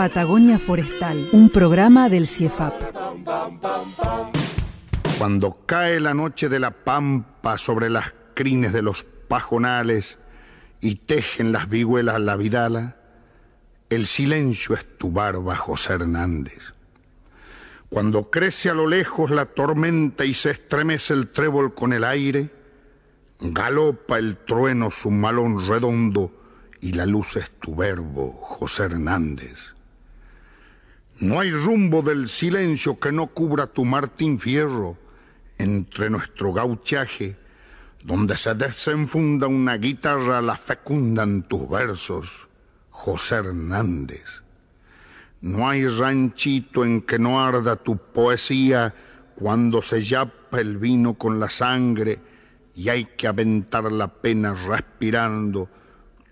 Patagonia Forestal, un programa del CIEFAP. Cuando cae la noche de la pampa sobre las crines de los pajonales y tejen las vihuelas la vidala, el silencio es tu barba, José Hernández. Cuando crece a lo lejos la tormenta y se estremece el trébol con el aire, galopa el trueno su malón redondo y la luz es tu verbo, José Hernández. No hay rumbo del silencio que no cubra tu Martín Fierro entre nuestro gauchaje, donde se desenfunda una guitarra, la fecundan tus versos, José Hernández. No hay ranchito en que no arda tu poesía cuando se yapa el vino con la sangre y hay que aventar la pena respirando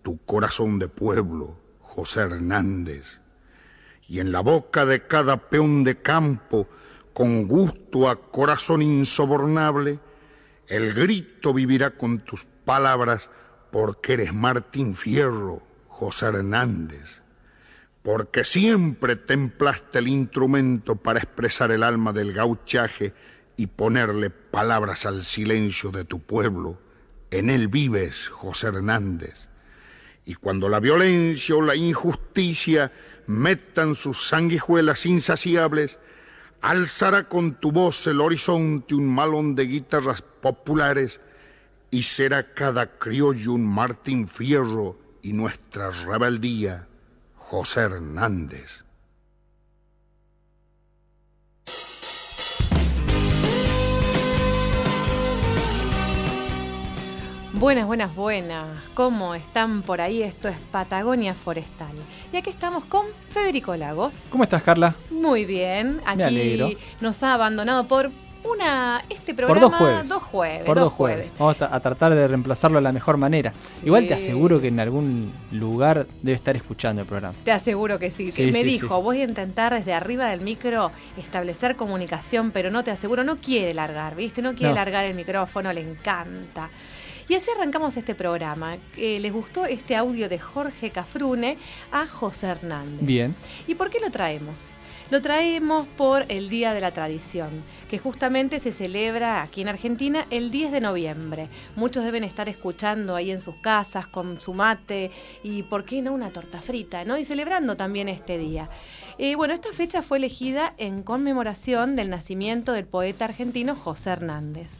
tu corazón de pueblo, José Hernández. Y en la boca de cada peón de campo, con gusto a corazón insobornable, el grito vivirá con tus palabras porque eres Martín Fierro, José Hernández porque siempre templaste el instrumento para expresar el alma del gauchaje y ponerle palabras al silencio de tu pueblo. En él vives, José Hernández. Y cuando la violencia o la injusticia metan sus sanguijuelas insaciables, alzará con tu voz el horizonte un malón de guitarras populares y será cada criollo un Martín Fierro y nuestra rebeldía José Hernández. Buenas, buenas, buenas. ¿Cómo están por ahí? Esto es Patagonia Forestal. Y aquí estamos con Federico Lagos. ¿Cómo estás, Carla? Muy bien. Aquí Me alegro. nos ha abandonado por una este programa Por dos jueves. dos jueves, Por dos dos jueves. Vamos a, tratar de reemplazarlo de la mejor manera. Sí. Igual te aseguro que en algún lugar debe estar escuchando el programa. Te aseguro que sí. Sí, Me sí, dijo, voy a intentar desde arriba del micro establecer comunicación, pero no te aseguro, no quiere largar, ¿viste? No quiere No. largar el micrófono, le encanta. Y así arrancamos este programa. Eh, ¿Les gustó este audio de Jorge Cafrune a José Hernández? Bien. ¿Y por qué lo traemos? Lo traemos por el Día de la Tradición, que justamente se celebra aquí en Argentina el 10 de noviembre. Muchos deben estar escuchando ahí en sus casas con su mate y, ¿por qué no, una torta frita? ¿no? Y celebrando también este día. Eh, bueno, esta fecha fue elegida en conmemoración del nacimiento del poeta argentino José Hernández,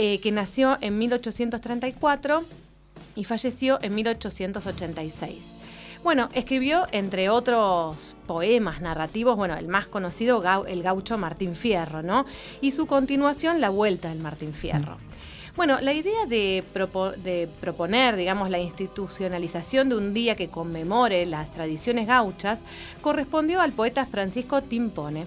eh, que nació en 1834 y falleció en 1886. Bueno, escribió, entre otros poemas narrativos, bueno, el más conocido, el gaucho Martín Fierro, ¿no? Y su continuación, La Vuelta del Martín Fierro. Bueno, la idea de, de proponer, digamos, la institucionalización de un día que conmemore las tradiciones gauchas correspondió al poeta Francisco Timpone,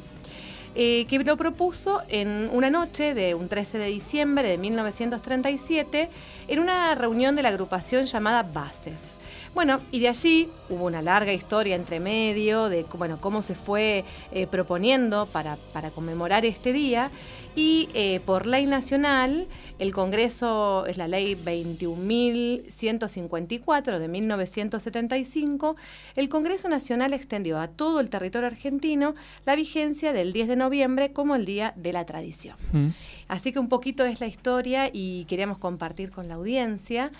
eh, que lo propuso en una noche de un 13 de diciembre de 1937 en una reunión de la agrupación llamada Bases. Bueno, y de allí hubo una larga historia entre medio de bueno, cómo se fue eh, proponiendo para, para conmemorar este día y eh, por ley nacional el Congreso es la ley 21.154 de 1975, el Congreso Nacional extendió a todo el territorio argentino la vigencia del 10 de noviembre como el Día de la Tradición. Mm. Así que un poquito es la historia y queríamos compartir con la audiencia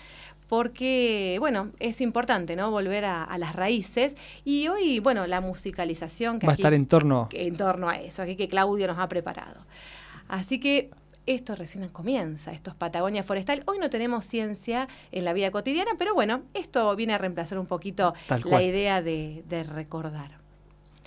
porque, bueno, es importante, ¿no? Volver a, a las raíces y hoy, bueno, la musicalización que Va a estar en torno. en torno a eso, aquí que Claudio nos ha preparado. Así que esto recién comienza, esto es Patagonia Forestal. Hoy no tenemos ciencia en la vida cotidiana, pero bueno, esto viene a reemplazar un poquito la idea de, de recordar.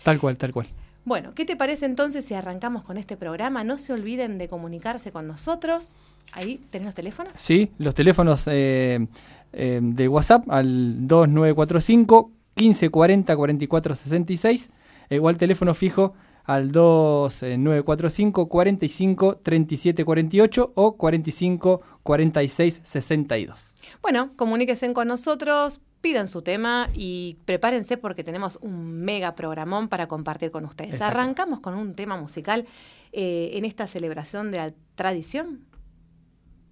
Tal cual, tal cual. Bueno, ¿qué te parece entonces si arrancamos con este programa? No se olviden de comunicarse con nosotros. Ahí tenés los teléfonos. Sí, los teléfonos eh, eh, de WhatsApp al 2945 1540 44 66 igual teléfono fijo al 2945 45 37 48 o 45 46 62. Bueno, comuníquense con nosotros, pidan su tema y prepárense porque tenemos un mega programón para compartir con ustedes. Arrancamos con un tema musical eh, en esta celebración de la tradición.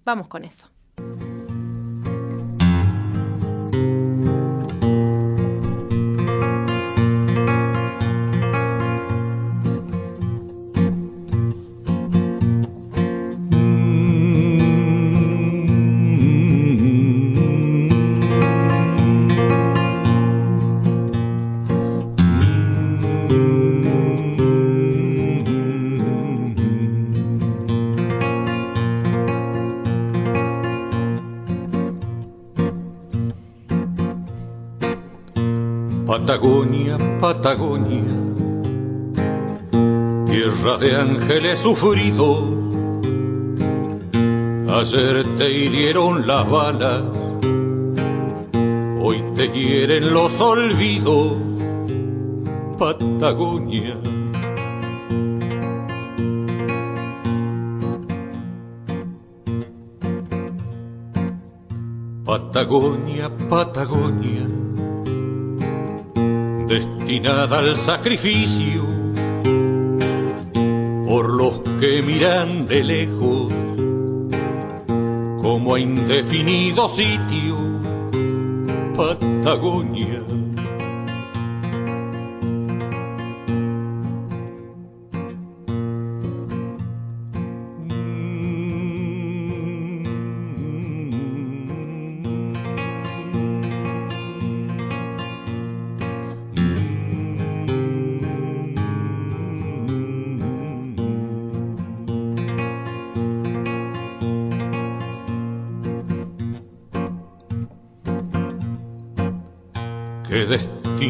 Vamos con eso. Patagonia, tierra de ángeles sufridos. Ayer te hirieron las balas, hoy te hieren los olvidos, Patagonia. Patagonia, Patagonia al sacrificio por los que miran de lejos como a indefinido sitio Patagonia.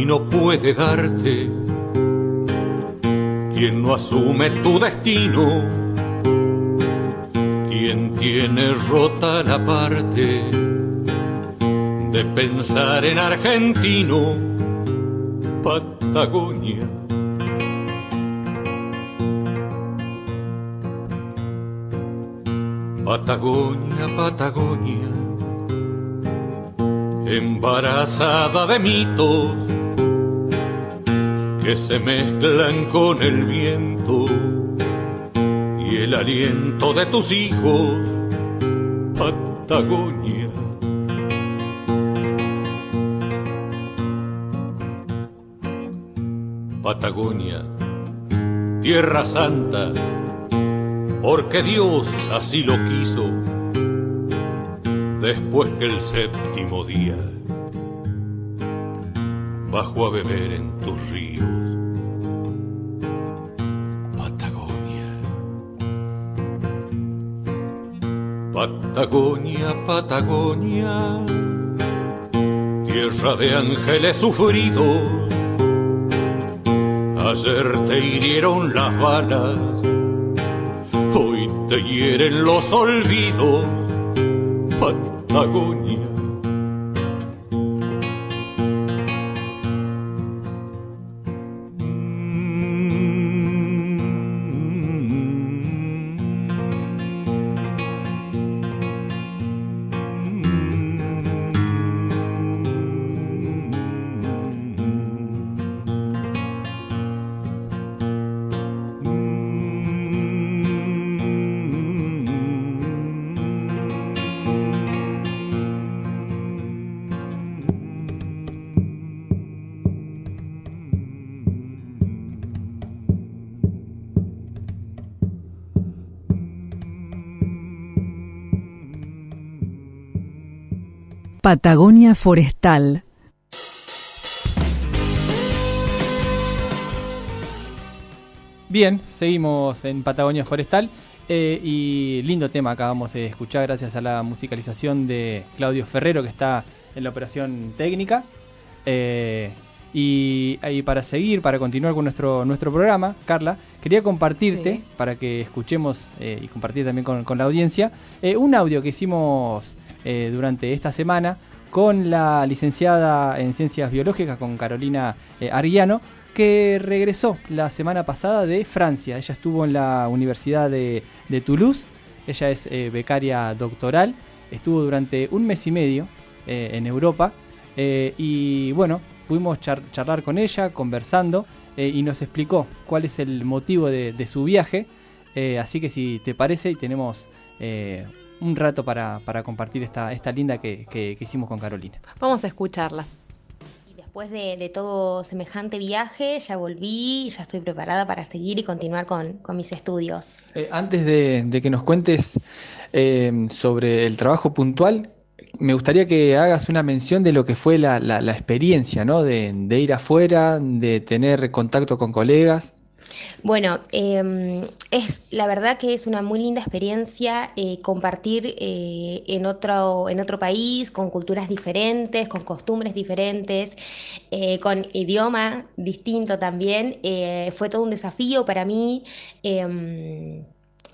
No puede darte quien no asume tu destino, quien tiene rota la parte de pensar en argentino, Patagonia. Patagonia, Patagonia, embarazada de mitos que se mezclan con el viento y el aliento de tus hijos, Patagonia. Patagonia, tierra santa, porque Dios así lo quiso, después que el séptimo día bajo a beber en tus ríos. Patagonia. Patagonia, Patagonia, tierra de ángeles sufridos. Ayer te hirieron las balas, hoy te hieren los olvidos. Patagonia. Patagonia Forestal. Bien, seguimos en Patagonia Forestal eh, y lindo tema acabamos de escuchar gracias a la musicalización de Claudio Ferrero que está en la operación técnica. Eh, y, para seguir, para continuar con nuestro, nuestro programa, Carla, quería compartirte, para que escuchemos eh, y compartir también con, con la audiencia, un audio que hicimos eh, durante esta semana con la licenciada en Ciencias Biológicas, con Carolina eh, Arguiano, que regresó la semana pasada de Francia. Ella estuvo en la Universidad de, Toulouse, ella es eh, becaria doctoral, estuvo durante un mes y medio eh, en Europa y bueno, pudimos charlar con ella, conversando y nos explicó cuál es el motivo de, su viaje. así que si te parece y tenemos un rato para, compartir esta, esta linda que, hicimos con Carolina. Vamos a escucharla. Y Después de, todo semejante viaje, ya volví, ya estoy preparada para seguir y continuar con, mis estudios. Eh, antes de, que nos cuentes eh, sobre el trabajo puntual, me gustaría que hagas una mención de lo que fue la, experiencia, ¿no? De, de, ir afuera, de tener contacto con colegas. Bueno, em, es la verdad que es una muy linda experiencia eh, compartir eh, en, otro, en otro país, con culturas diferentes, con costumbres diferentes, eh, con idioma distinto también. fue todo un desafío para mí.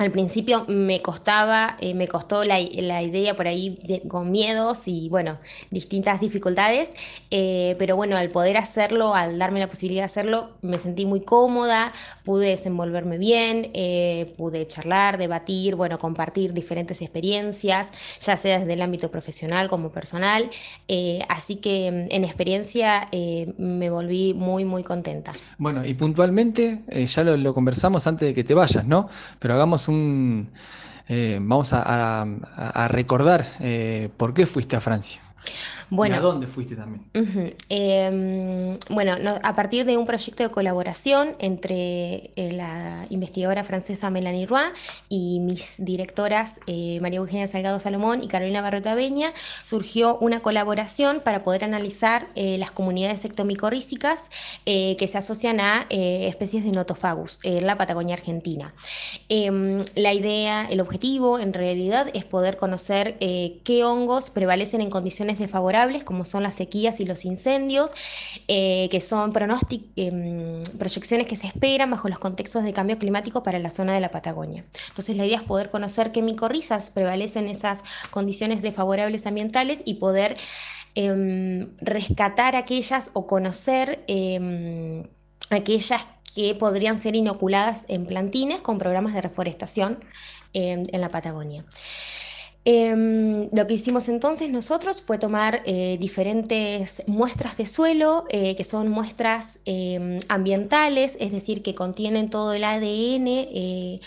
Al principio me costaba, eh, me costó la, idea por ahí con miedos y bueno, distintas dificultades, eh, pero bueno, al poder hacerlo, al darme la posibilidad de hacerlo, me sentí muy cómoda, pude desenvolverme bien, eh, pude charlar, debatir, bueno, compartir diferentes experiencias, ya sea desde el ámbito profesional como personal, así que mm, en experiencia me volví muy, muy contenta. Bueno, y puntualmente, ya lo, lo conversamos antes de que te vayas, ¿no? Pero hagamos eh, vamos a, recordar eh, por qué fuiste a Francia. Bueno, a dónde fuiste también? Em, bueno, a partir de un proyecto de colaboración entre eh, la investigadora francesa Melanie Roy y mis directoras eh, María Eugenia Salgado Salomón y Carolina Barreta Beña, surgió una colaboración para poder analizar eh, las comunidades ectomicorrísicas que se asocian a especies de notofagus en la Patagonia Argentina. Em, la idea, el objetivo en realidad es poder conocer qué hongos prevalecen en condiciones desfavorables como son las sequías y los incendios, eh, que son em, proyecciones que se esperan bajo los contextos de cambio climático para la zona de la Patagonia. Entonces la idea es poder conocer qué micorrizas prevalecen esas condiciones desfavorables ambientales y poder em, rescatar aquellas o conocer em, aquellas que podrían ser inoculadas en plantines con programas de reforestación en la Patagonia. Em, lo que hicimos entonces nosotros fue tomar eh, diferentes muestras de suelo, eh, que son muestras em, ambientales, es decir, que contienen todo el ADN eh,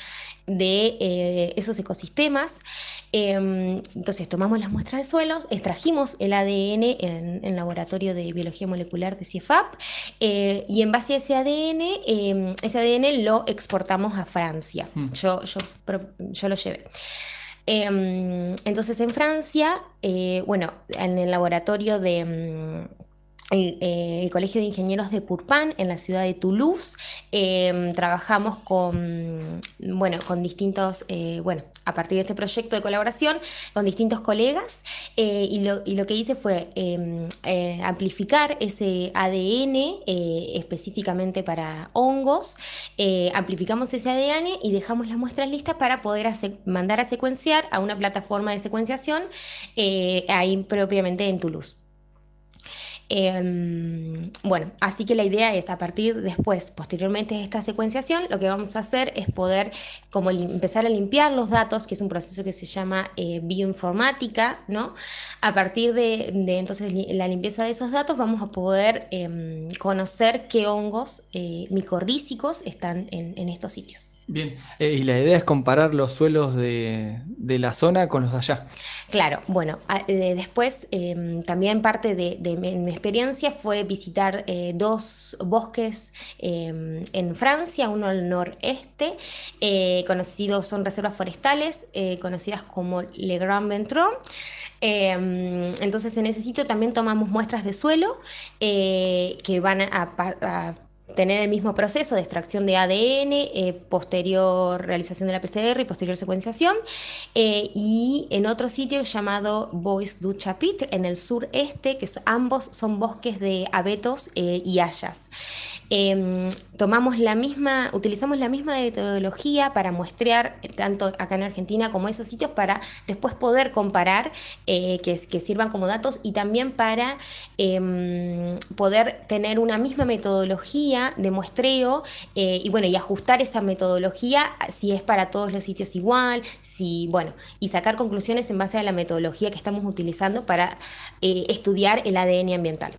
de esos ecosistemas. Em, entonces tomamos las muestras de suelos, extrajimos el ADN en el laboratorio de biología molecular de CIEFAP y en base a ese ADN, ese ADN lo exportamos a Francia. Hmm. yo, yo lo llevé. Em, entonces en Francia, eh, bueno, en el laboratorio de... Eh, el, Colegio de Ingenieros de Purpan en la ciudad de Toulouse. Em, trabajamos con, bueno, con distintos, eh, bueno, a partir de este proyecto de colaboración, con distintos colegas y lo, y, lo, que hice fue em, amplificar ese ADN específicamente para hongos, amplificamos ese ADN y dejamos las muestras listas para poder mandar a secuenciar a una plataforma de secuenciación ahí propiamente en Toulouse. Em, bueno, así que la idea es a partir después, posteriormente de esta secuenciación, lo que vamos a hacer es poder como empezar a limpiar los datos, que es un proceso que se llama eh, bioinformática, ¿no? A partir de, entonces la limpieza de esos datos vamos a poder em, conocer qué hongos eh, micorrízicos están en estos sitios. Bien, eh, y la idea es comparar los suelos de, la zona con los de allá. Claro, bueno, después em, también parte de, mi experiencia fue visitar eh, dos bosques em, en Francia, uno al noreste, conocidos, son reservas forestales, conocidas como Le Grand Ventron. Em, entonces en ese sitio también tomamos muestras de suelo que van a tener el mismo proceso de extracción de ADN, eh, posterior realización de la PCR y posterior secuenciación, eh, y en otro sitio llamado Bois du Chapitre, en el sureste, que ambos son bosques de abetos eh, y hayas. Em, tomamos la misma, utilizamos la misma metodología para muestrear tanto acá en Argentina como esos sitios para después poder comparar, que, que, sirvan como datos y también para em, poder tener una misma metodología de muestreo y bueno, y ajustar esa metodología si es para todos los sitios igual, si, bueno, y sacar conclusiones en base a la metodología que estamos utilizando para estudiar el ADN ambiental.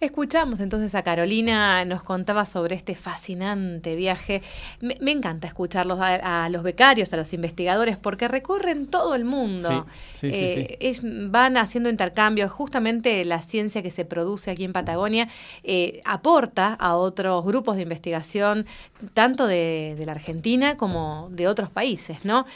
Escuchamos entonces a Carolina, nos contaba sobre este fascinante viaje. Me, encanta escucharlos a, los becarios, a los investigadores, porque recorren todo el mundo. Eh, van haciendo intercambios. Justamente la ciencia que se produce aquí en Patagonia eh, aporta a otros grupos de investigación, tanto de, la Argentina como de otros países, ¿no?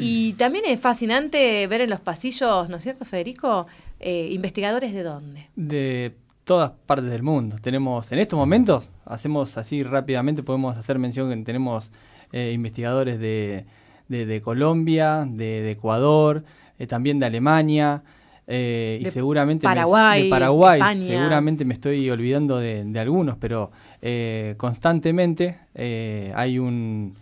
Y también es fascinante ver en los pasillos, ¿no es cierto, Federico? Eh, ¿Investigadores de dónde? De todas partes del mundo. Tenemos, en estos momentos, hacemos así rápidamente, podemos hacer mención que tenemos eh, investigadores de, de, Colombia, de, Ecuador, eh, también de Alemania. Eh, y seguramente Paraguay, de Paraguay seguramente me estoy olvidando de, algunos pero constantemente hay un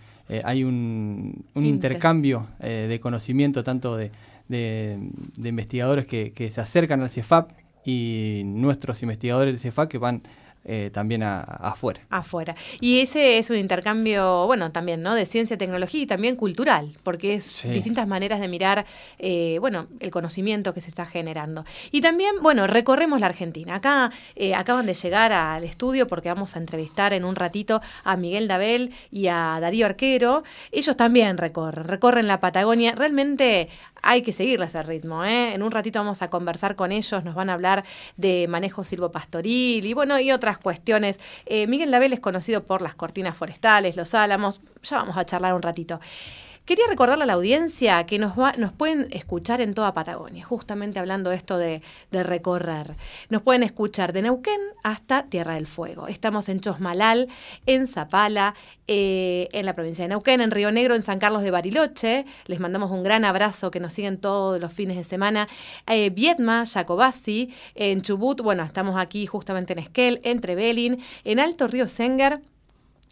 hay un, un intercambio de conocimiento tanto de, de, investigadores que, que, se acercan al CIEFAP y nuestros investigadores de CEFA que van eh, también afuera. Afuera. Y ese es un intercambio, bueno, también, ¿no? De ciencia, tecnología y también cultural, porque es distintas maneras de mirar, eh, bueno, el conocimiento que se está generando. Y también, bueno, recorremos la Argentina. Acá eh, acaban de llegar al estudio porque vamos a entrevistar en un ratito a Miguel Dabel y a Darío Arquero. Ellos también recorren, recorren la Patagonia. Realmente hay que seguirles el ritmo. ¿eh? En un ratito vamos a conversar con ellos, nos van a hablar de manejo silvopastoril y bueno, y otras cuestiones. Eh, Miguel Label es conocido por las cortinas forestales, los álamos, ya vamos a charlar un ratito. Quería recordarle a la audiencia que nos, nos pueden escuchar en toda Patagonia, justamente hablando de esto de, recorrer. Nos pueden escuchar de Neuquén hasta Tierra del Fuego. Estamos en Chosmalal, en Zapala, eh, en la provincia de Neuquén, en Río Negro, en San Carlos de Bariloche. Les mandamos un gran abrazo que nos siguen todos los fines de semana. Eh, Vietma, Jacobasi, en Chubut, bueno, estamos aquí justamente en Esquel, en Trevelin, en Alto Río Senger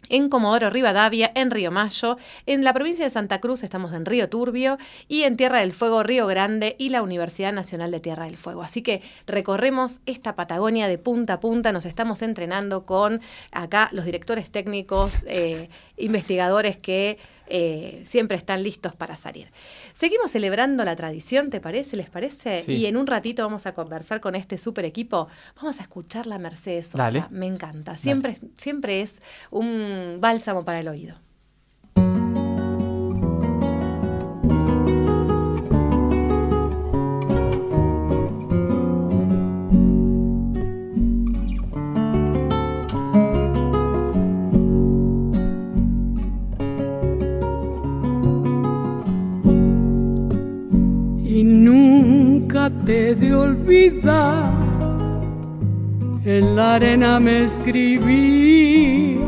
en Comodoro Rivadavia, en Río Mayo, en la provincia de Santa Cruz estamos en Río Turbio y en Tierra del Fuego, Río Grande y la Universidad Nacional de Tierra del Fuego. Así que recorremos esta Patagonia de punta a punta, nos estamos entrenando con acá los directores técnicos, eh, investigadores que eh, siempre están listos para salir. Seguimos celebrando la tradición, ¿te parece? ¿Les parece? Y en un ratito vamos a conversar con este super equipo. Vamos a escuchar la Mercedes Sosa. Me encanta. Siempre, siempre es un bálsamo para el oído. Te de olvidar. En la arena me escribías,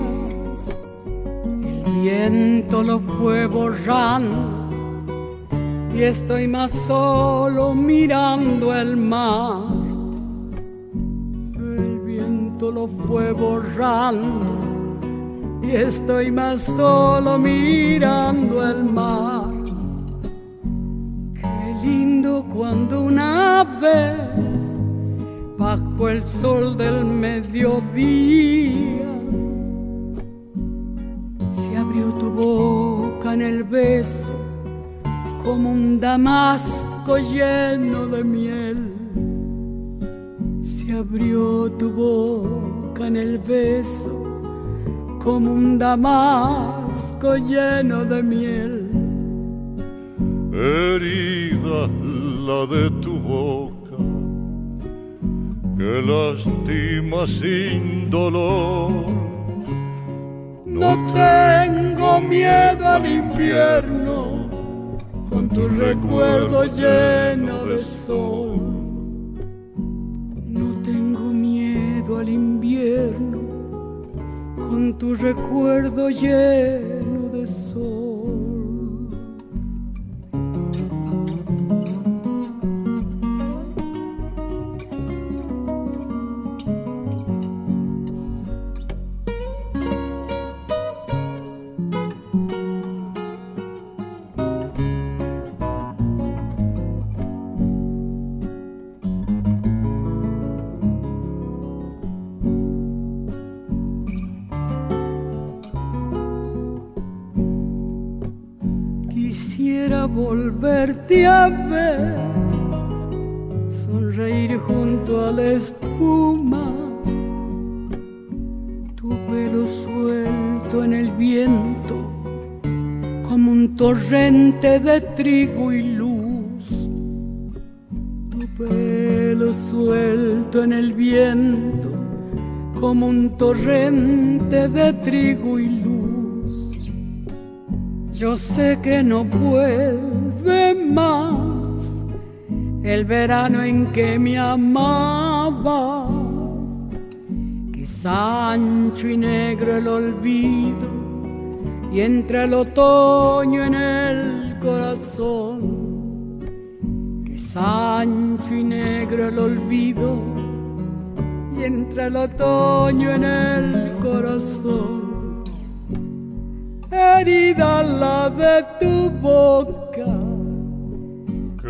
el viento lo fue borrando y estoy más solo mirando el mar. El viento lo fue borrando y estoy más solo mirando el mar lindo cuando una vez bajo el sol del mediodía se abrió tu boca en el beso como un damasco lleno de miel. Se abrió tu boca en el beso como un damasco lleno de miel herida la de tu boca, que lastima sin dolor. No tengo miedo al invierno, con tu recuerdo lleno de sol. No tengo miedo al invierno, con tu recuerdo lleno volverte sonreír junto a la espuma, tu pelo suelto en el viento, como un torrente de trigo y luz, tu pelo suelto en el viento, como un torrente de trigo y luz. Yo sé que no vuelve más el verano en que me amabas, que es ancho y negro el olvido y entra el otoño en el corazón, que es ancho y negro el olvido y entra el otoño en el corazón. Herida la de tu boca,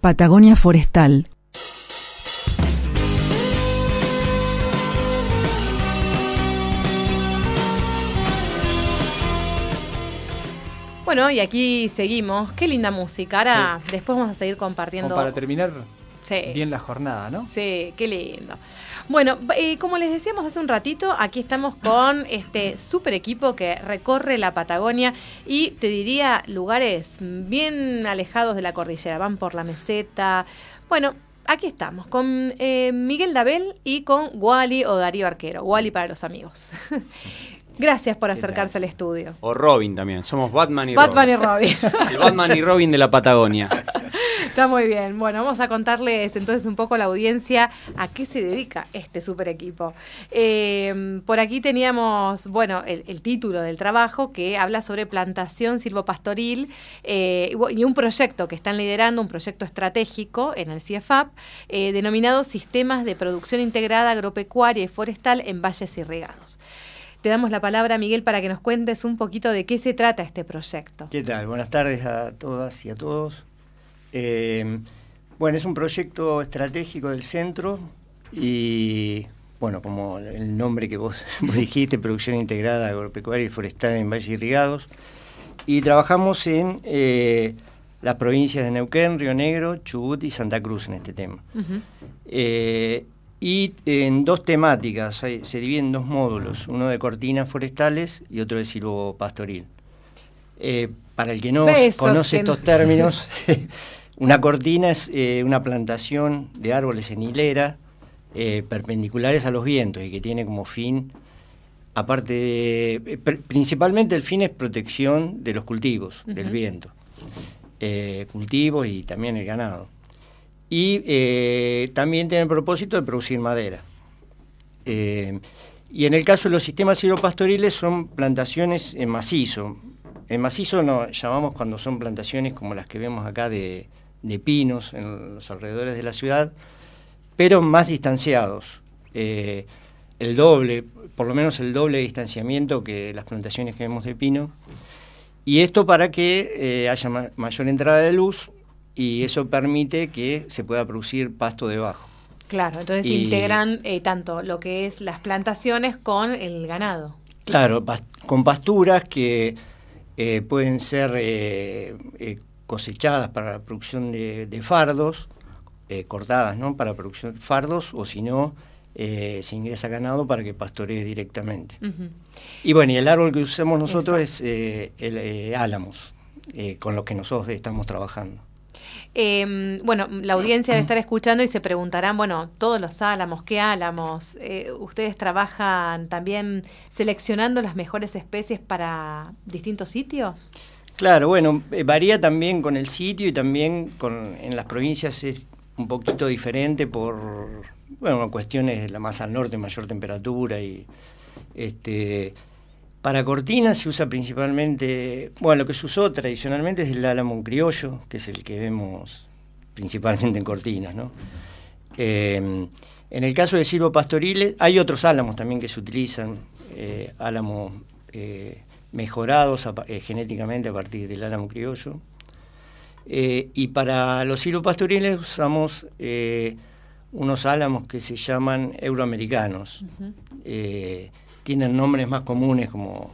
Patagonia Forestal. Bueno, y aquí seguimos. Qué linda música. Ahora, después vamos a seguir compartiendo. para terminar bien la jornada, ¿no? Sí, qué lindo. Bueno, eh, como les decíamos hace un ratito, aquí estamos con este super equipo que recorre la Patagonia y te diría lugares bien alejados de la cordillera. Van por la meseta. Bueno, aquí estamos con eh, Miguel Dabel y con Wally o Darío Arquero. Wally para los amigos. Gracias por acercarse al estudio. O Robin también, somos Batman y Batman y Robin. El Batman y Robin de la Patagonia. Está muy bien. Bueno, vamos a contarles entonces un poco a la audiencia a qué se dedica este super equipo. Eh, por aquí teníamos, bueno, el, título del trabajo que habla sobre plantación silvopastoril eh, y un proyecto que están liderando, un proyecto estratégico en el CIEFAP, eh, denominado Sistemas de Producción Integrada Agropecuaria y Forestal en Valles Irrigados. Te damos la palabra, Miguel, para que nos cuentes un poquito de qué se trata este proyecto. ¿Qué tal? Buenas tardes a todas y a todos. Eh, bueno, es un proyecto estratégico del centro y, bueno, como el nombre que vos, dijiste, Producción Integrada Agropecuaria y Forestal en Valle Irrigados. Y trabajamos en eh, las provincias de Neuquén, Río Negro, Chubut y Santa Cruz en este tema y en dos temáticas, se dividen en dos módulos, uno de cortinas forestales y otro de silvopastoril. Eh, para el que no conoce estos términos, una cortina es eh, una plantación de árboles en hilera eh, perpendiculares a los vientos y que tiene como fin, aparte de, principalmente el fin es protección de los cultivos, del viento, cultivos y también el ganado y eh, también tiene el propósito de producir madera. Eh, y en el caso de los sistemas silvopastoriles son plantaciones en macizo. En macizo no llamamos cuando son plantaciones como las que vemos acá de, pinos en los alrededores de la ciudad, pero más distanciados. Eh, el doble, por lo menos el doble distanciamiento que las plantaciones que vemos de pino. Y esto para que haya mayor entrada de luz y eso permite que se pueda producir pasto debajo. Claro, entonces integran eh, tanto lo que es las plantaciones con el ganado. Claro, con pasturas que eh, pueden ser eh, cosechadas para la producción de, fardos, cortadas, ¿no? Para producción de fardos, o si no, se ingresa ganado para que pastoree directamente. Y bueno, y el árbol que usamos nosotros es el álamos, con lo que nosotros estamos trabajando. Eh, bueno, la audiencia debe estar escuchando y se preguntarán, bueno, todos los álamos, ¿qué álamos? Eh, ¿Ustedes trabajan también seleccionando las mejores especies para distintos sitios? Claro, bueno, eh, varía también con el sitio y también con, en las provincias es un poquito diferente por bueno, cuestiones, la más al norte, mayor temperatura y este para cortinas se usa principalmente, bueno, lo que se usó tradicionalmente es el álamo criollo, que es el que vemos principalmente en cortinas, ¿no? Eh, en el caso de silvo pastoriles, hay otros álamos también que se utilizan, eh, álamos eh, mejorados genéticamente a partir del álamo criollo. y para los silvopastoriles usamos unos álamos que se llaman euroamericanos tienen nombres más comunes como...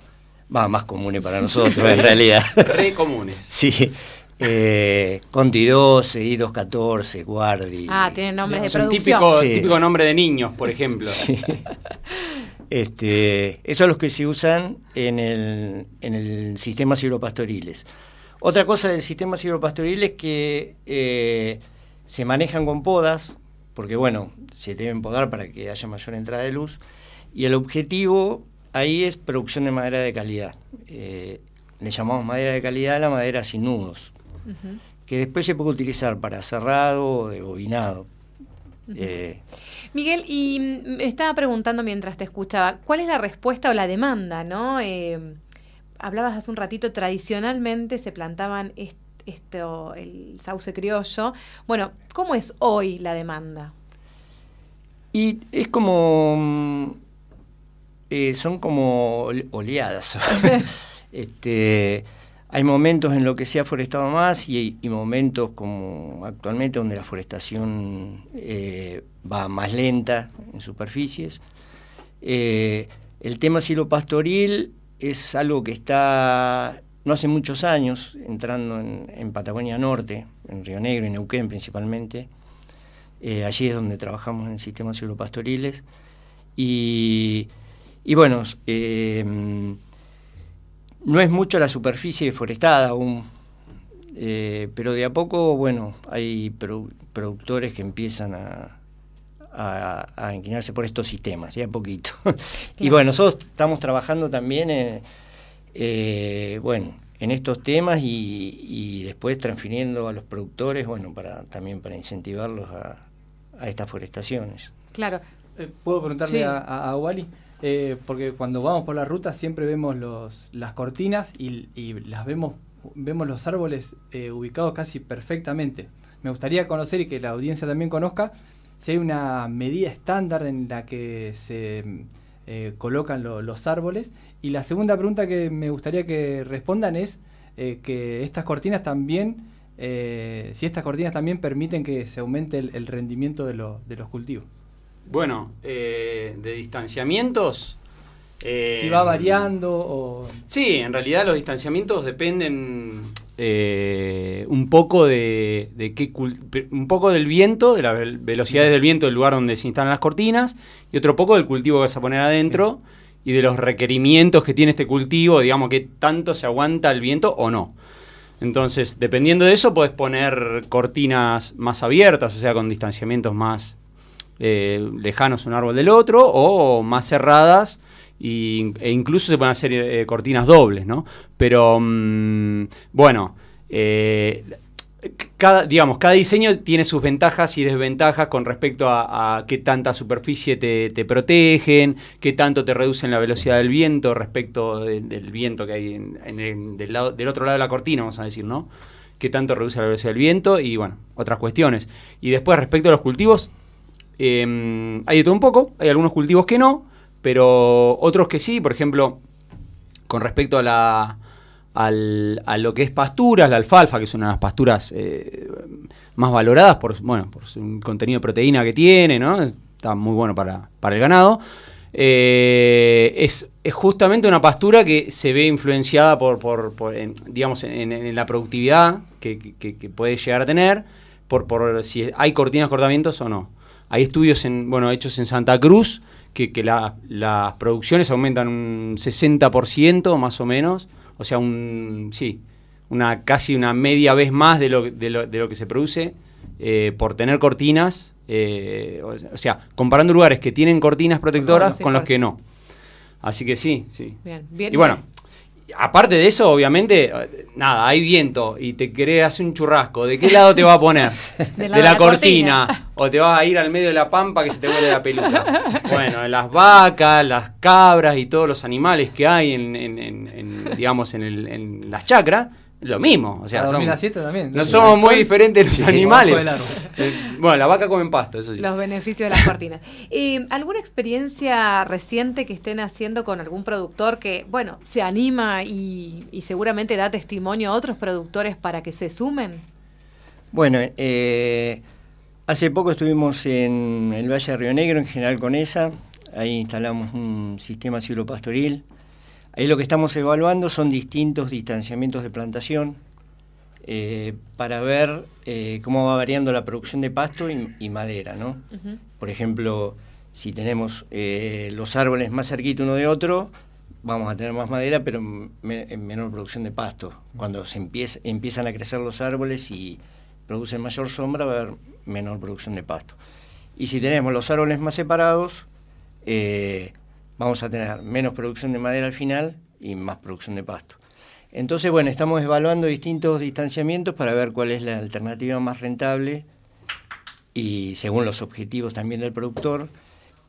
Va, más comunes para nosotros en realidad. Re comunes. Sí. Eh, Conti 12, I 214, Guardi. Ah, tienen nombres de producción. Típico, típico nombre de niños, por ejemplo. Este, esos son los que se usan en el, en el sistema silvopastoriles. Otra cosa del sistema silvopastoril es que eh, se manejan con podas, porque bueno, se deben podar para que haya mayor entrada de luz, y el objetivo ahí es producción de madera de calidad. Eh, le llamamos madera de calidad a la madera sin nudos, que después se puede utilizar para cerrado o de bobinado. Eh, Miguel, y me estaba preguntando mientras te escuchaba, ¿cuál es la respuesta o la demanda? ¿no? Eh, hablabas hace un ratito, tradicionalmente se plantaban esto, el sauce criollo. Bueno, ¿cómo es hoy la demanda? Y es como eh, son como oleadas. este, hay momentos en los que se ha forestado más y, momentos como actualmente donde la forestación eh, va más lenta en superficies. Eh, el tema silopastoril es algo que está no hace muchos años entrando en, Patagonia Norte, en Río Negro y Neuquén principalmente. allí es donde trabajamos en sistemas silopastoriles. Y y bueno, em, no es mucho la superficie forestada aún, eh, pero de a poco, bueno, hay productores que empiezan a, a, inclinarse por estos sistemas, ya poquito. Y bueno, nosotros estamos trabajando también, en, eh, bueno, en estos temas y, después transfiriendo a los productores, bueno, para también para incentivarlos a, estas forestaciones. Claro. Eh, ¿Puedo preguntarle a, a, Wally? Eh, porque cuando vamos por la ruta siempre vemos las cortinas y, las vemos, vemos los árboles eh, ubicados casi perfectamente. Me gustaría conocer y que la audiencia también conozca si hay una medida estándar en la que se eh, colocan los árboles. Y la segunda pregunta que me gustaría que respondan es que estas cortinas también, si estas cortinas también permiten que se aumente el, rendimiento de los cultivos. Bueno, eh, de distanciamientos. Eh, si va variando o. Sí, en realidad los distanciamientos dependen eh, un poco de, qué un poco del viento, de las velocidades del viento del lugar donde se instalan las cortinas, y otro poco del cultivo que vas a poner adentro y de los requerimientos que tiene este cultivo, digamos, que tanto se aguanta el viento o no. Entonces, dependiendo de eso, puedes poner cortinas más abiertas, o sea, con distanciamientos más, eh, lejanos un árbol del otro o más cerradas e incluso se pueden hacer eh, cortinas dobles, ¿no? Pero mm, bueno, eh, cada, digamos, cada diseño tiene sus ventajas y desventajas con respecto a, qué tanta superficie te, protegen, qué tanto te reducen la velocidad del viento respecto del viento que hay en, del, lado, del otro lado de la cortina, vamos a decir, ¿no? Qué tanto reduce la velocidad del viento y bueno, otras cuestiones. Y después respecto a los cultivos, Em, hay de todo un poco, hay algunos cultivos que no, pero otros que sí, por ejemplo, con respecto a la, a lo que es pasturas, la alfalfa, que es una de las pasturas eh, más valoradas por, bueno, por su contenido de proteína que tiene, ¿no? Está muy bueno para, el ganado. Eh, es, justamente una pastura que se ve influenciada por, digamos, en, la productividad que, puede llegar a tener, por, por si hay cortinas cortamientos o no. Hay estudios en, bueno, hechos en Santa Cruz que, las producciones aumentan un 60% más o menos, o sea, un, sí, una, casi una media vez más de lo, de lo, de lo que se produce eh, por tener cortinas, eh, o sea, comparando lugares que tienen cortinas protectoras con los que no. Así que sí, sí. Bien, bien. Y bueno, aparte de eso, obviamente, nada, hay viento y te querés hacer un churrasco. ¿De qué lado te va a poner? De, la, cortina. O te vas a ir al medio de la pampa que se te huele la peluca. Bueno, las vacas, las cabras y todos los animales que hay en, digamos, en, el, en las chacras lo mismo. O sea, también. No somos muy diferentes los animales. Eh, bueno, la vaca come pasto, eso sí. Los beneficios de las cortinas. ¿Alguna experiencia reciente que estén haciendo con algún productor que, bueno, se anima y, seguramente da testimonio a otros productores para que se sumen? Bueno, eh, hace poco estuvimos en el Valle de Río Negro, en General Conesa. Ahí instalamos un sistema pastoril Ahí lo que estamos evaluando son distintos distanciamientos de plantación eh, para ver eh, cómo va variando la producción de pasto y, madera, ¿no? Por ejemplo, si tenemos eh, los árboles más cerquitos uno de otro, vamos a tener más madera, pero en menor producción de pasto. Cuando se empiezan a crecer los árboles y producen mayor sombra, va a haber menor producción de pasto. Y si tenemos los árboles más separados, vamos a tener menos producción de madera al final y más producción de pasto. Entonces, bueno, estamos evaluando distintos distanciamientos para ver cuál es la alternativa más rentable y según los objetivos también del productor.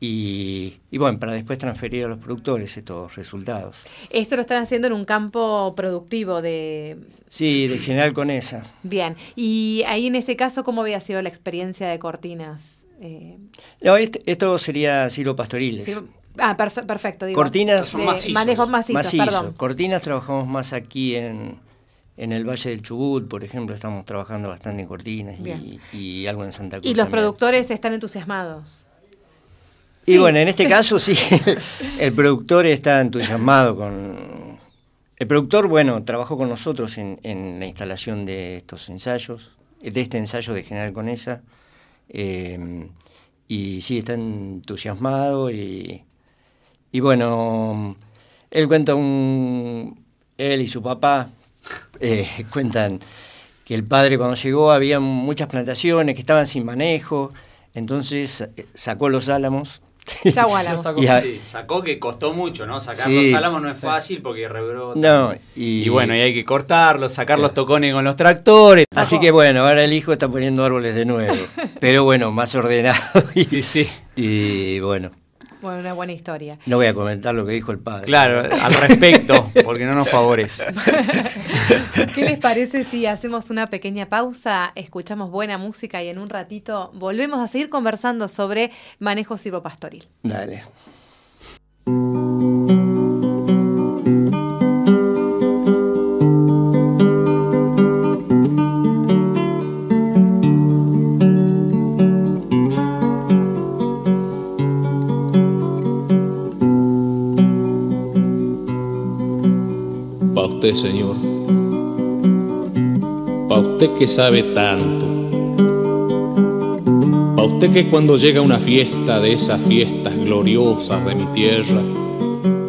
Y, bueno, para después transferir a los productores estos resultados. Esto lo están haciendo en un campo productivo de... Sí, de General Conesa. Bien, y ahí en ese caso, ¿cómo había sido la experiencia de Cortinas? Eh... No, este, esto sería silo pastoriles. Ah, perfecto. Cortinas son macizos, Cortinas trabajamos más aquí en, en el Valle del Chubut, por ejemplo, estamos trabajando bastante en cortinas y, algo en Santa Cruz. ¿Y los productores están entusiasmados? Y bueno, en este caso sí, el productor está entusiasmado con... El productor, bueno, trabajó con nosotros en, en la instalación de estos ensayos, de este ensayo de General Conesa, eh, y sí, está entusiasmado y, y bueno, él cuenta un... Él y su papá eh, cuentan que el padre cuando llegó había muchas plantaciones que estaban sin manejo, entonces eh, sacó los álamos. Chau álamos. Sacó, sí, sacó que costó mucho, ¿no? Sacar los álamos no es fácil porque rebrota. No, y, y, bueno, y hay que cortarlos, sacar los tocones con los tractores. Así que bueno, ahora el hijo está poniendo árboles de nuevo, pero bueno, más ordenado. Y, sí, sí. Y bueno. Bueno, una buena historia. No voy a comentar lo que dijo el padre. Claro, al respecto, porque no nos favorece. ¿Qué les parece si hacemos una pequeña pausa, escuchamos buena música y en un ratito volvemos a seguir conversando sobre manejo silvopastoril? Dale. Señor. Para usted que sabe tanto. Para usted que cuando llega una fiesta de esas fiestas gloriosas de mi tierra,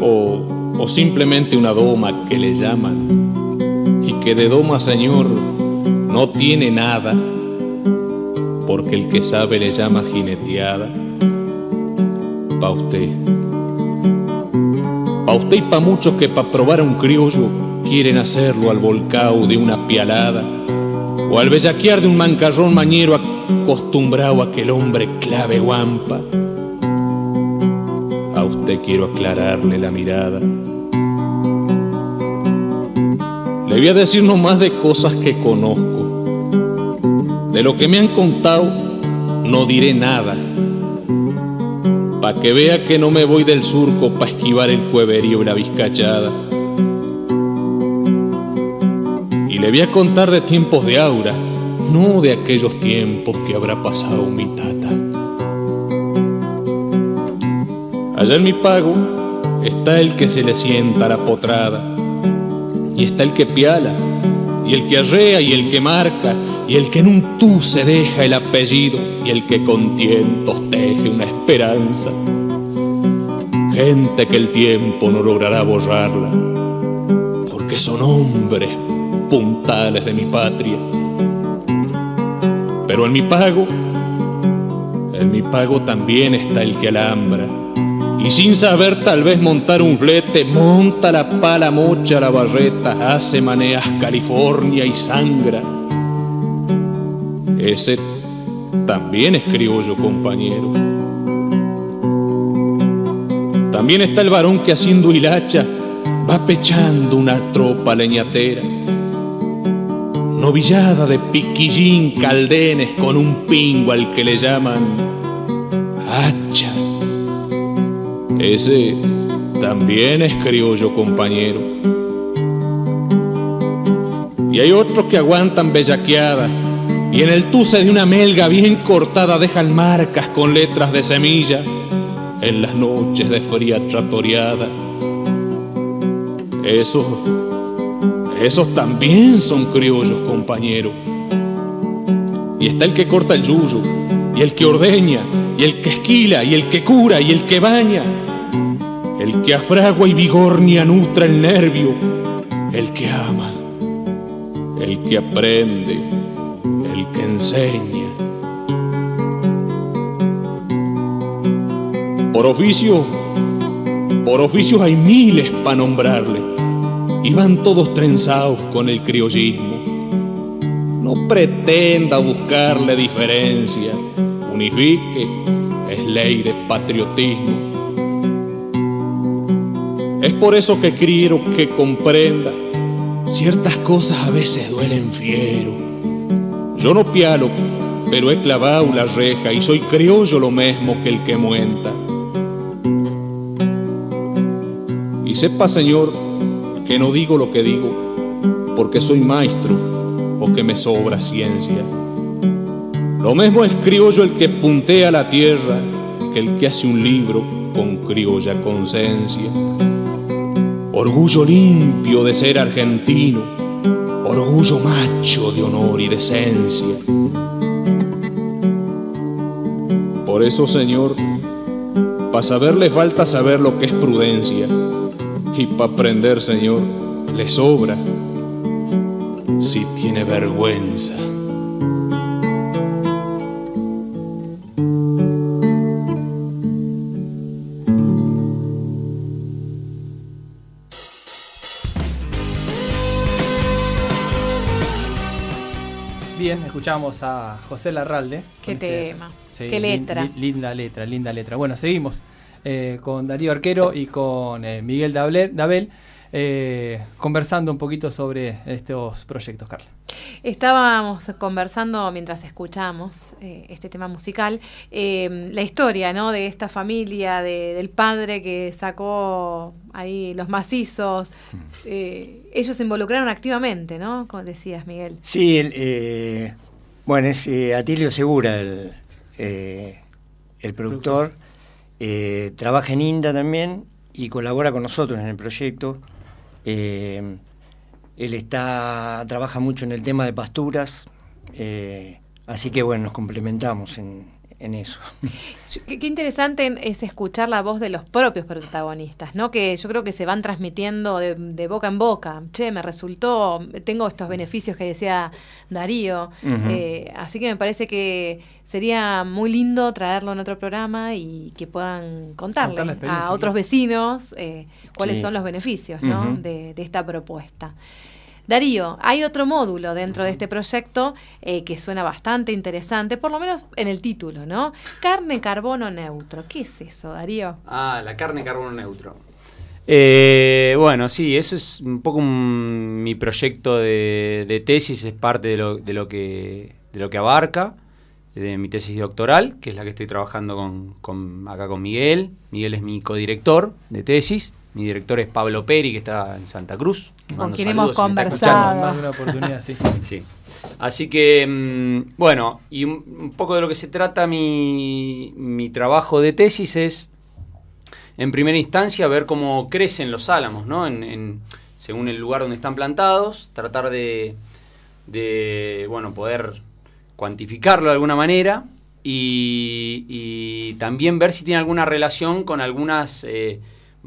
o, o simplemente una doma que le llaman, y que de doma, Señor, no tiene nada, porque el que sabe le llama jineteada, pa' usted. Pa' usted y pa' muchos que pa' probar a un criollo quieren hacerlo al volcao de una pialada o al bellaquear de un mancarrón mañero acostumbrado a que el hombre clave guampa. A usted quiero aclararle la mirada. Le voy a decir no más de cosas que conozco. De lo que me han contado no diré nada. Pa' que vea que no me voy del surco pa' esquivar el cueverío y la vizcachada le voy a contar de tiempos de aura, no de aquellos tiempos que habrá pasado mi tata. Allá en mi pago está el que se le sienta la potrada, y está el que piala, y el que arrea, y el que marca, y el que en un tú se deja el apellido, y el que con tientos teje una esperanza. Gente que el tiempo no logrará borrarla, porque son hombres puntales de mi patria. Pero en mi pago, en mi pago también está el que alambra, y sin saber tal vez montar un flete, monta la pala, mocha la barreta, hace maneas California y sangra. Ese también es criollo, compañero. También está el varón que haciendo hilacha va pechando una tropa leñatera. Novillada de piquillín caldenes con un pingo al que le llaman hacha. Ese también es criollo, compañero. Y hay otros que aguantan bellaqueadas y en el tuce de una melga bien cortada dejan marcas con letras de semilla en las noches de fría tratoreada. Esos, esos también son criollos, compañero. Y está el que corta el yuyo, y el que ordeña, y el que esquila, y el que cura, y el que baña, el que afragua y vigornia nutra el nervio, el que ama, el que aprende, el que enseña. Por oficio, por oficios hay miles para nombrarle, y van todos trenzados con el criollismo. No pretenda buscarle diferencia, unifique, es ley de patriotismo. Es por eso que quiero que comprenda, ciertas cosas a veces duelen fiero. Yo no pialo, pero he clavado la reja y soy criollo lo mismo que el que muenta. Y sepa, Señor, que no digo lo que digo porque soy maestro o que me sobra ciencia. Lo mismo es criollo el que puntea la tierra que el que hace un libro con criolla conciencia. Orgullo limpio de ser argentino, orgullo macho de honor y decencia. Por eso, Señor, para saber le falta saber lo que es prudencia y para aprender, Señor, le sobra si tiene vergüenza. Bien, escuchamos a José Larralde. Qué este tema, qué letra. linda letra, linda letra. Bueno, seguimos. Eh, con Darío Arquero y con eh, Miguel Dabel, eh, conversando un poquito sobre estos proyectos, Carla. Estábamos conversando mientras escuchamos este tema musical, la historia ¿no? de esta familia, del padre que sacó ahí los macizos. ellos se involucraron activamente, ¿no? Como decías, Miguel. Sí, bueno, es Atilio Segura el, el productor. Eh, trabaja en INDA también y colabora con nosotros en el proyecto. Eh, él está, trabaja mucho en el tema de pasturas, eh, así que bueno, nos complementamos en, en eso. Qué, interesante es escuchar la voz de los propios protagonistas, ¿no? Que yo creo que se van transmitiendo de, boca en boca. Che, me resultó, tengo estos beneficios que decía Darío. Eh, así que me parece que sería muy lindo traerlo en otro programa y que puedan contarle a otros vecinos eh, cuáles son los beneficios ¿no? de, de esta propuesta. Darío, hay otro módulo dentro de este proyecto eh, que suena bastante interesante, por lo menos en el título, ¿no? Carne carbono neutro. ¿Qué es eso, Darío? Ah, la carne carbono neutro. Eh, bueno, sí, eso es un poco mi proyecto de, tesis, es parte de lo, de lo, que, de lo que abarca, de mi tesis doctoral, que es la que estoy trabajando con, con, acá con Miguel. Miguel es mi codirector de tesis. Mi director es Pablo Peri, que está en Santa Cruz. Con quien hemos conversado. Una oportunidad, sí. sí. Así que, mm, bueno, y un, poco de lo que se trata mi, mi trabajo de tesis es, en primera instancia, ver cómo crecen los álamos, ¿no? En, según el lugar donde están plantados, tratar de, de bueno, poder cuantificarlo de alguna manera y, y también ver si tiene alguna relación con algunas... Eh,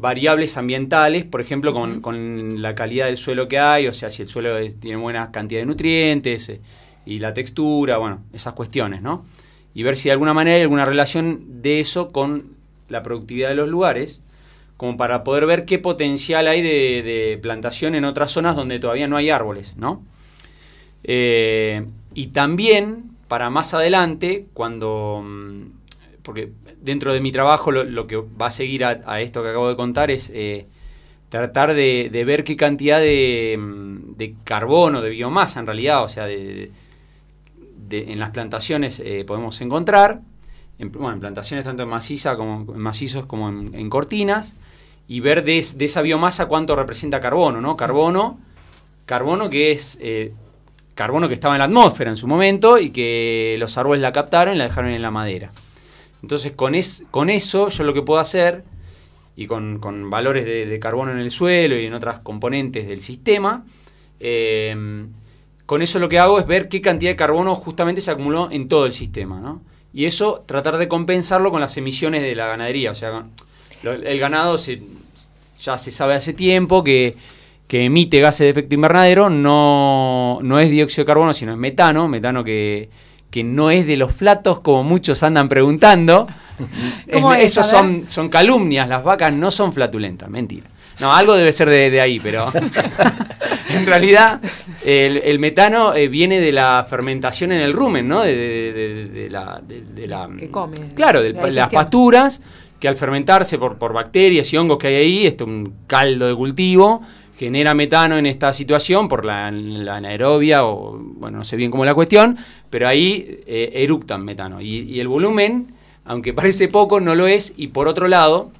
variables ambientales, por ejemplo, con, la calidad del suelo que hay, o sea, si el suelo tiene buena cantidad de nutrientes eh, y la textura, bueno, esas cuestiones, ¿no? Y ver si de alguna manera hay alguna relación de eso con la productividad de los lugares, como para poder ver qué potencial hay de, plantación en otras zonas donde todavía no hay árboles, ¿no? Eh, y también para más adelante, cuando... Porque dentro de mi trabajo lo, que va a seguir a, esto que acabo de contar es eh, tratar de, ver qué cantidad de, mm, de, carbono, de biomasa en realidad, o sea, de, en las plantaciones eh, podemos encontrar, en, bueno, en plantaciones tanto en, maciza como, en macizos como en, cortinas, y ver de, esa biomasa cuánto representa carbono, ¿no? Carbono, carbono que es eh, carbono que estaba en la atmósfera en su momento y que los árboles la captaron y la dejaron en la madera. Entonces con, es, con eso yo lo que puedo hacer, y con, valores de, carbono en el suelo y en otras componentes del sistema, eh, con eso lo que hago es ver qué cantidad de carbono justamente se acumuló en todo el sistema, ¿no? Y eso tratar de compensarlo con las emisiones de la ganadería. O sea, el ganado ya se sabe hace tiempo que, emite gases de efecto invernadero, no, no es dióxido de carbono, sino es metano, metano que, no es de los flatos como muchos andan preguntando. Esos son, son calumnias, las vacas no son flatulentas, mentira. No, algo debe ser de, ahí, pero en realidad el, metano eh, viene de la fermentación en el rumen, ¿no? De, la, que come. Claro, de, las pasturas que al fermentarse por, por bacterias y hongos que hay ahí, este un caldo de cultivo genera metano en esta situación por la, anaerobia o bueno no sé bien cómo es la cuestión, pero ahí eh, eructan metano y, el volumen, aunque parece poco, no lo es y por otro lado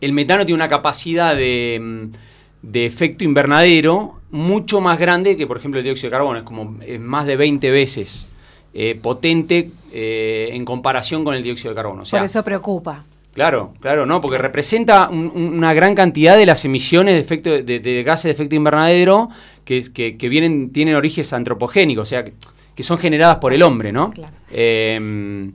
el metano tiene una capacidad de, efecto invernadero mucho más grande que, por ejemplo, el dióxido de carbono. Es como más de 20 veces eh, potente eh, en comparación con el dióxido de carbono. por eso preocupa. Claro, claro, no, porque representa una gran cantidad de las emisiones de, efecto, de, gases de efecto invernadero que, que, vienen, tienen orígenes antropogénicos, o sea, que, son generadas por el hombre, ¿no? Claro. Eh,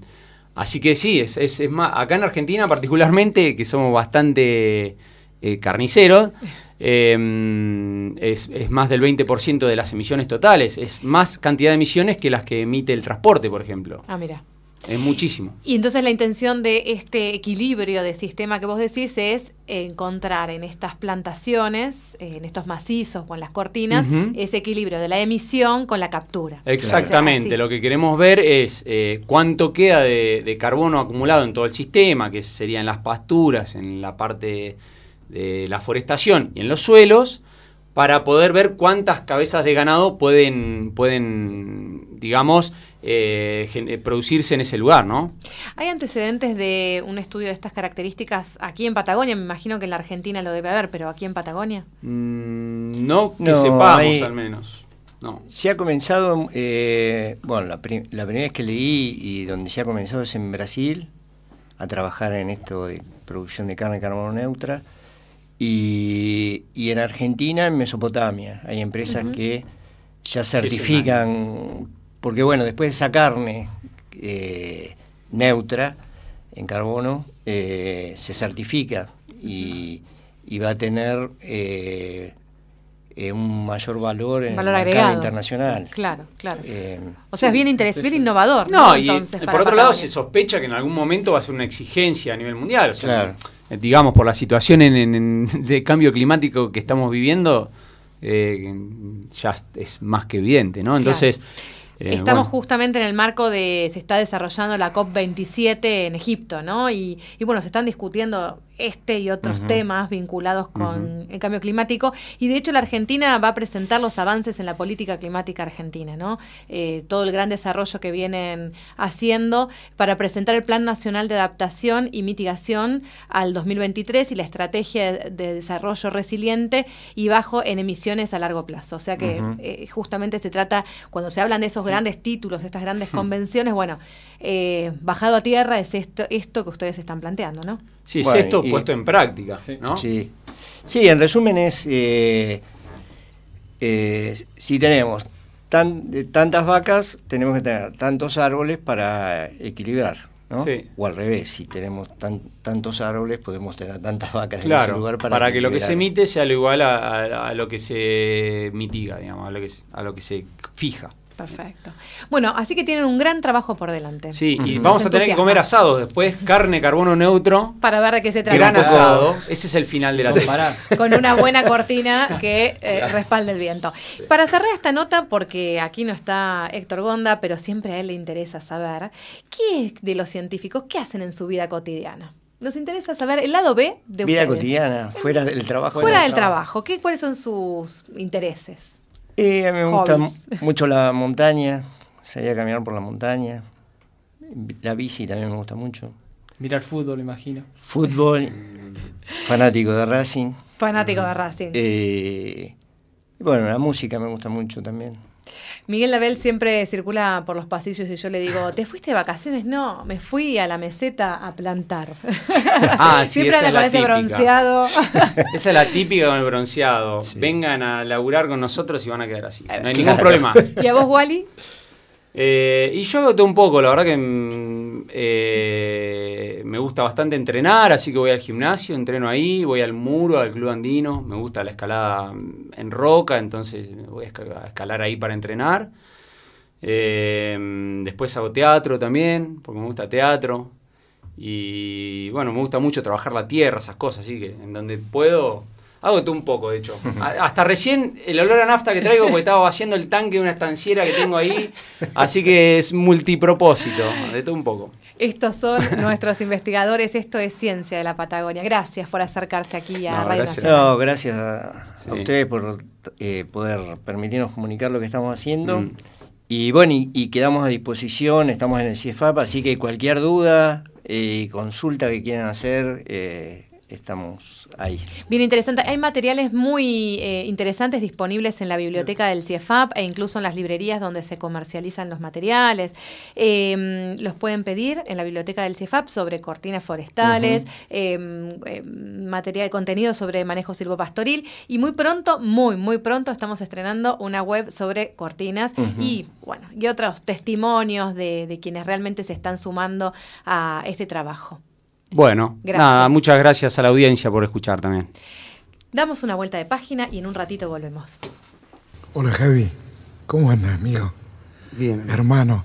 Así que sí, es, es, más, acá en Argentina particularmente, que somos bastante eh, carniceros, em, es, es, más del 20% de las emisiones totales, es más cantidad de emisiones que las que emite el transporte, por ejemplo. Ah, mira. Es muchísimo. Y entonces la intención de este equilibrio de sistema que vos decís es encontrar en estas plantaciones, en estos macizos o en las cortinas, ese equilibrio de la emisión con la captura. Exactamente, lo que queremos ver es eh, cuánto queda de, carbono acumulado en todo el sistema, que serían las pasturas, en la parte de la forestación y en los suelos, para poder ver cuántas cabezas de ganado pueden, pueden digamos, eh, eh, producirse en ese lugar, ¿no? ¿Hay antecedentes de un estudio de estas características aquí en Patagonia? Me imagino que en la Argentina lo debe haber, pero aquí en Patagonia. Mm, no que sepamos al menos. No. Se ha comenzado, eh, bueno, la, primera vez que leí y donde se ha comenzado es en Brasil, a trabajar en esto de producción de carne carbono neutra, y, en Argentina, en Mesopotamia. Hay empresas que ya certifican porque bueno, después de esa carne eh, neutra en carbono, eh, se certifica y, va a tener eh, un mayor valor en el mercado internacional. Claro, claro. o sea, es bien, interesante, bien innovador. No, y por otro lado se sospecha que en algún momento va a ser una exigencia a nivel mundial. O sea, digamos, por la situación en, de cambio climático que estamos viviendo, ya es más que evidente, ¿no? Entonces... Eh, Estamos justamente en el marco de, se está desarrollando la COP27 en Egipto, ¿no? Y, y bueno, se están discutiendo este y otros temas vinculados con el cambio climático. Y de hecho la Argentina va a presentar los avances en la política climática argentina, ¿no? Eh, todo el gran desarrollo que vienen haciendo para presentar el Plan Nacional de Adaptación y Mitigación al 2023 y la estrategia de desarrollo resiliente y bajo en emisiones a largo plazo. O sea que eh, justamente se trata, cuando se hablan de esos grandes títulos, de estas grandes convenciones, bueno, eh, bajado a tierra es esto, esto que ustedes están planteando, ¿no? Sí, es esto puesto en práctica, ¿no? Sí. sí, en resumen es, eh, eh, si tenemos tantas vacas, tenemos que tener tantos árboles para equilibrar. ¿no? O al revés, si tenemos tantos árboles, podemos tener tantas vacas en ese lugar para, para que lo que se emite sea lo igual a, lo que se mitiga, digamos, a lo que, a lo que se fija Perfecto. Bueno, así que tienen un gran trabajo por delante. Sí, y vamos a tener que comer asado después, carne, carbono neutro. Para ver de qué se trata. Gran asado. Ese es el final de la temporada. Con una buena cortina que eh, respalde el viento. Para cerrar esta nota, porque aquí no está Héctor Gonda, pero siempre a él le interesa saber, ¿qué es de los científicos? ¿Qué hacen en su vida cotidiana? Nos interesa saber el lado B de Vida cotidiana, fuera del trabajo. Fuera del trabajo. ¿Qué, ¿Cuáles son sus intereses? Eh, a mí me gusta mucho la montaña, salir a caminar por la montaña. La bici también me gusta mucho. Mirar fútbol, imagino. Fútbol, fanático de Racing. Fanático de Racing. Eh, bueno, la música me gusta mucho también. Miguel Label siempre circula por los pasillos y yo le digo, ¿te fuiste de vacaciones? No, me fui a la meseta a plantar. Ah, sí, siempre esa con ese bronceado. esa es la típica con el bronceado. Vengan a laburar con nosotros y van a quedar así. No hay ningún problema. ¿Y a vos, Wally? Eh, y yo hago un poco, la verdad que mm, eh, me gusta bastante entrenar, así que voy al gimnasio, entreno ahí, voy al muro, al club andino, me gusta la escalada mm, en roca, entonces voy a escalar ahí para entrenar. Eh, mm, después hago teatro también, porque me gusta teatro. Y bueno, me gusta mucho trabajar la tierra, esas cosas, así que en donde puedo Hago tú un poco, de hecho. Hasta recién el olor a nafta que traigo porque estaba vaciando el tanque de una estanciera que tengo ahí. Así que es multipropósito, de todo un poco. Estos son nuestros investigadores, esto es Ciencia de la Patagonia. Gracias por acercarse aquí a Radio gracias. No, gracias a, ustedes por eh, poder permitirnos comunicar lo que estamos haciendo. Mm. Y bueno, y, quedamos a disposición, estamos en el CIEFAP, así que cualquier duda, y eh, consulta que quieran hacer, eh, estamos ahí. Bien interesante. Hay materiales muy eh, interesantes disponibles en la biblioteca del CIEFAP e incluso en las librerías donde se comercializan los materiales. Em, los pueden pedir en la biblioteca del CIEFAP sobre cortinas forestales, em, em, material de contenido sobre manejo silvopastoril y muy pronto, muy, muy pronto estamos estrenando una web sobre cortinas y, bueno, y otros testimonios de, de quienes realmente se están sumando a este trabajo. Bueno, nada, muchas gracias a la audiencia por escuchar también. Damos una vuelta de página y en un ratito volvemos. Hola Javi, ¿cómo andas, amigo? Bien. Hermano.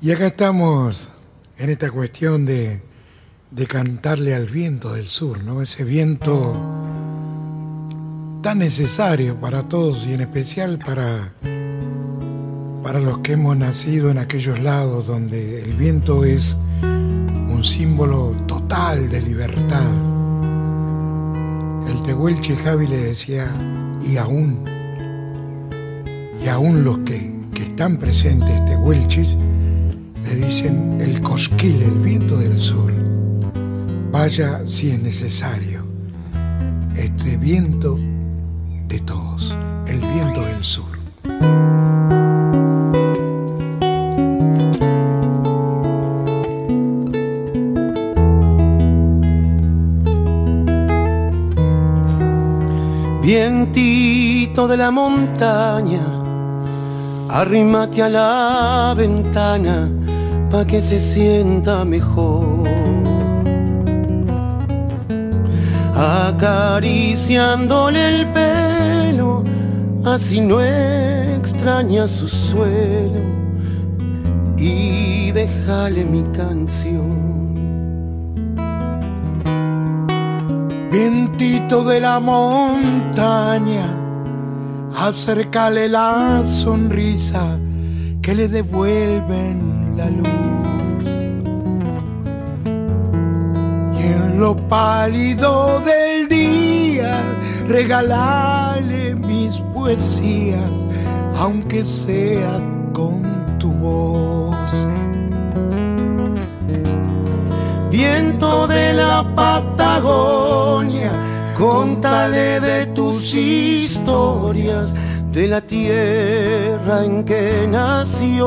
Y acá estamos en esta cuestión de, de cantarle al viento del sur, ¿no? Ese viento tan necesario para todos y en especial para, para los que hemos nacido en aquellos lados donde el viento es un símbolo total de libertad. El Tehuelche Javi le decía, y aún, y aún los que, que están presentes tehuelches, le dicen el cosquil, el viento del sur. Vaya si es necesario, este viento de todos, el viento del sur. Vientito de la montaña, arrímate a la ventana pa' que se sienta mejor. Acariciándole el pelo, así no extraña su suelo y déjale mi canción. Vientito de la montaña, acércale la sonrisa que le devuelven la luz. Y en lo pálido del día, regalale mis poesías, aunque sea con tu voz viento de la Patagonia, contale de tus historias, de la tierra en que nació,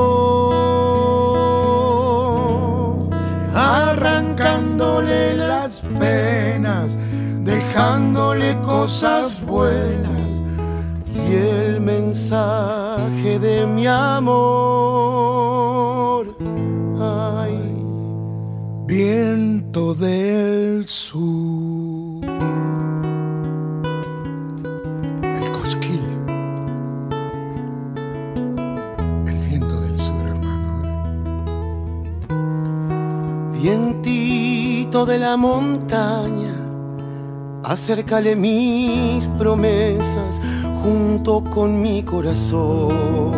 arrancándole las penas, dejándole cosas buenas y el mensaje de mi amor. Ay, viento del sur. El cosquín. El viento del sur, hermano. Vientito de la montaña, acércale mis promesas junto con mi corazón.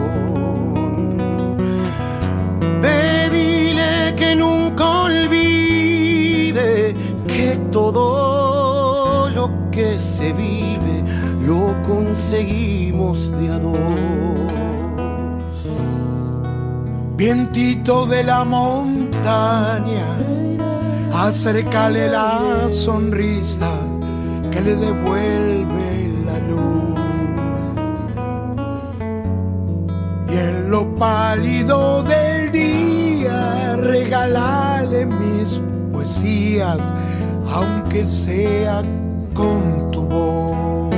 Todo lo que se vive lo conseguimos de a Vientito de la montaña, acércale la sonrisa que le devuelve la luz. Y en lo pálido del día, regalale mis poesías, aunque sea con tu voz.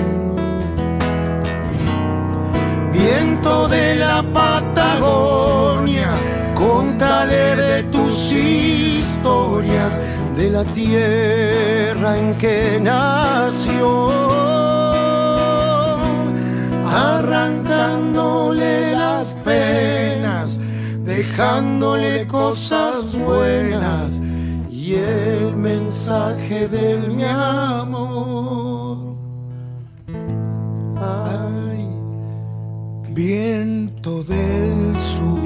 Viento de la Patagonia, contale de tus historias, de la tierra en que nació, arrancándole las penas, dejándole cosas buenas y el mensaje del mi amor. Ay, viento del sur,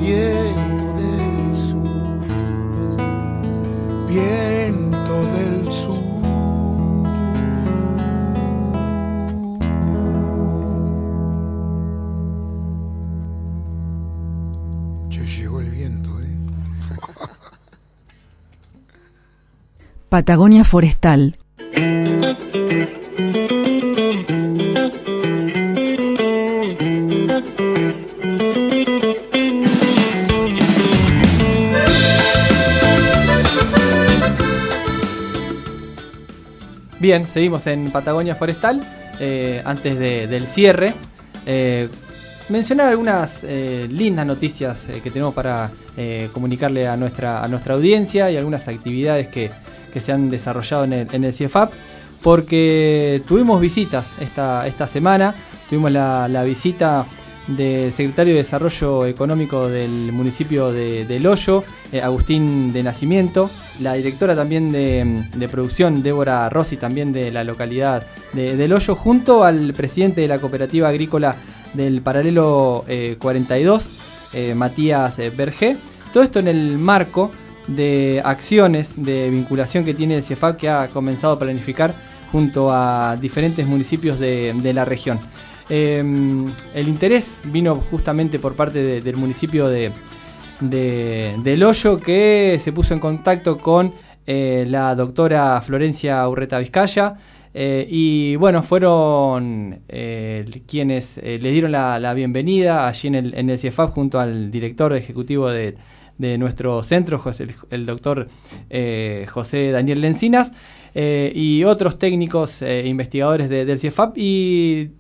Patagonia Forestal. Bien, seguimos en Patagonia Forestal. eh, antes de- del cierre, eh, mencionar algunas eh, lindas noticias que tenemos para comunicarle a nuestra, a nuestra audiencia y algunas actividades que, que se han desarrollado en el, CIEFAP, porque tuvimos visitas esta, esta semana, tuvimos la, visita del secretario de Desarrollo Económico del municipio de, del Hoyo, eh, Agustín de Nacimiento, la directora también de, de producción, Débora Rossi, también de la localidad de, del Hoyo, junto al presidente de la cooperativa agrícola del paralelo eh, 42, eh, Matías eh, Bergé. Todo esto en el marco de acciones de vinculación que tiene el CIEFAP que ha comenzado a planificar junto a diferentes municipios de, la región. Eh, el interés vino justamente por parte de- del municipio de, de- del Hoyo que se puso en contacto con eh, la doctora Florencia Urreta Vizcaya. eh, y bueno, fueron eh, quienes eh, le dieron la, bienvenida allí en el, en CIEFAP junto al director ejecutivo de, de nuestro centro, el, el doctor eh, José Daniel Lencinas, eh, y otros técnicos e investigadores de- del CIEFAP. Y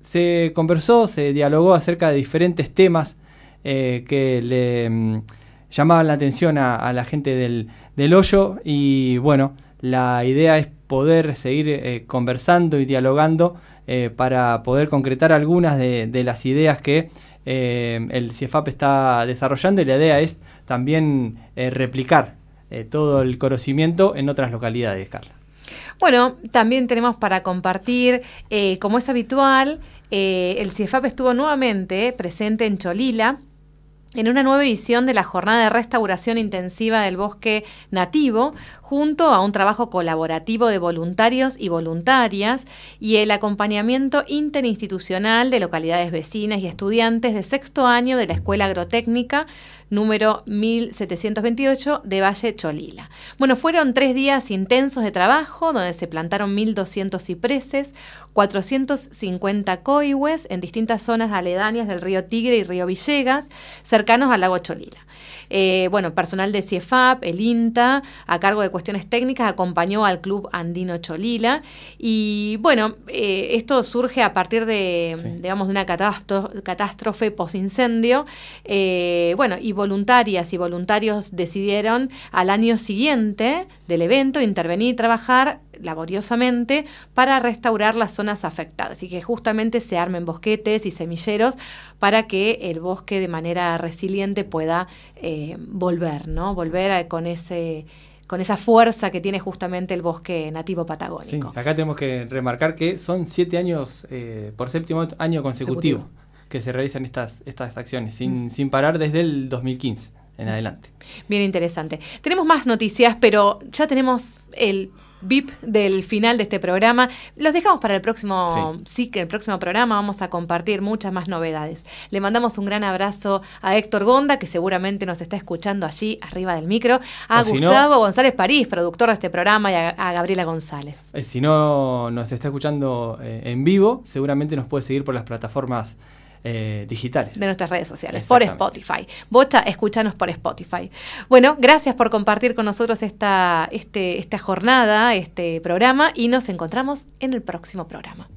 se conversó, se dialogó acerca de diferentes temas eh, que le mm, llamaban la atención a, la gente del, del hoyo y bueno, la idea es poder seguir eh, conversando y dialogando eh, para poder concretar algunas de, las ideas que eh, el CIEFAP está desarrollando y la idea es también eh, replicar eh, todo el conocimiento en otras localidades, Carla. Bueno, también tenemos para compartir, eh, como es habitual, el CIEFAP estuvo nuevamente presente en Cholila en una nueva edición de la jornada de restauración intensiva del bosque nativo, junto a un trabajo colaborativo de voluntarios y voluntarias y el acompañamiento interinstitucional de localidades vecinas y estudiantes de sexto año de la Escuela Agrotécnica número 1728 de Valle Cholila. Bueno, fueron tres días intensos de trabajo donde se plantaron 1.200 cipreses, 450 coihues en distintas zonas aledañas del río Tigre y río Villegas, cercanos al lago Cholila. Eh, bueno, personal de CIEFAP, el INTA, a cargo de cuestiones técnicas, acompañó al Club Andino Cholila. Y bueno, eh, esto surge a partir de, digamos, de una catástrofe posincendio. Eh, bueno, y voluntarias y voluntarios decidieron al año siguiente del evento intervenir y trabajar laboriosamente para restaurar las zonas afectadas y que justamente se armen bosquetes y semilleros para que el bosque de manera resiliente pueda eh, volver, ¿no? Volver a- con ese con esa fuerza que tiene justamente el bosque nativo patagónico. Sí, acá tenemos que remarcar que son siete años eh, por séptimo año consecutivo, que se realizan estas, estas acciones, sin, sin parar desde el 2015 en adelante. Bien interesante. Tenemos más noticias, pero ya tenemos el VIP del final de este programa. Los dejamos para el próximo, sí. que el próximo programa vamos a compartir muchas más novedades. Le mandamos un gran abrazo a Héctor Gonda, que seguramente nos está escuchando allí arriba del micro, a Gustavo González París, productor de este programa, y a, Gabriela González. Eh, si no nos está escuchando eh, en vivo, seguramente nos puede seguir por las plataformas eh, digitales. De nuestras redes sociales, por Spotify. Bocha, escúchanos por Spotify. Bueno, gracias por compartir con nosotros esta, este, esta jornada, este programa y nos encontramos en el próximo programa.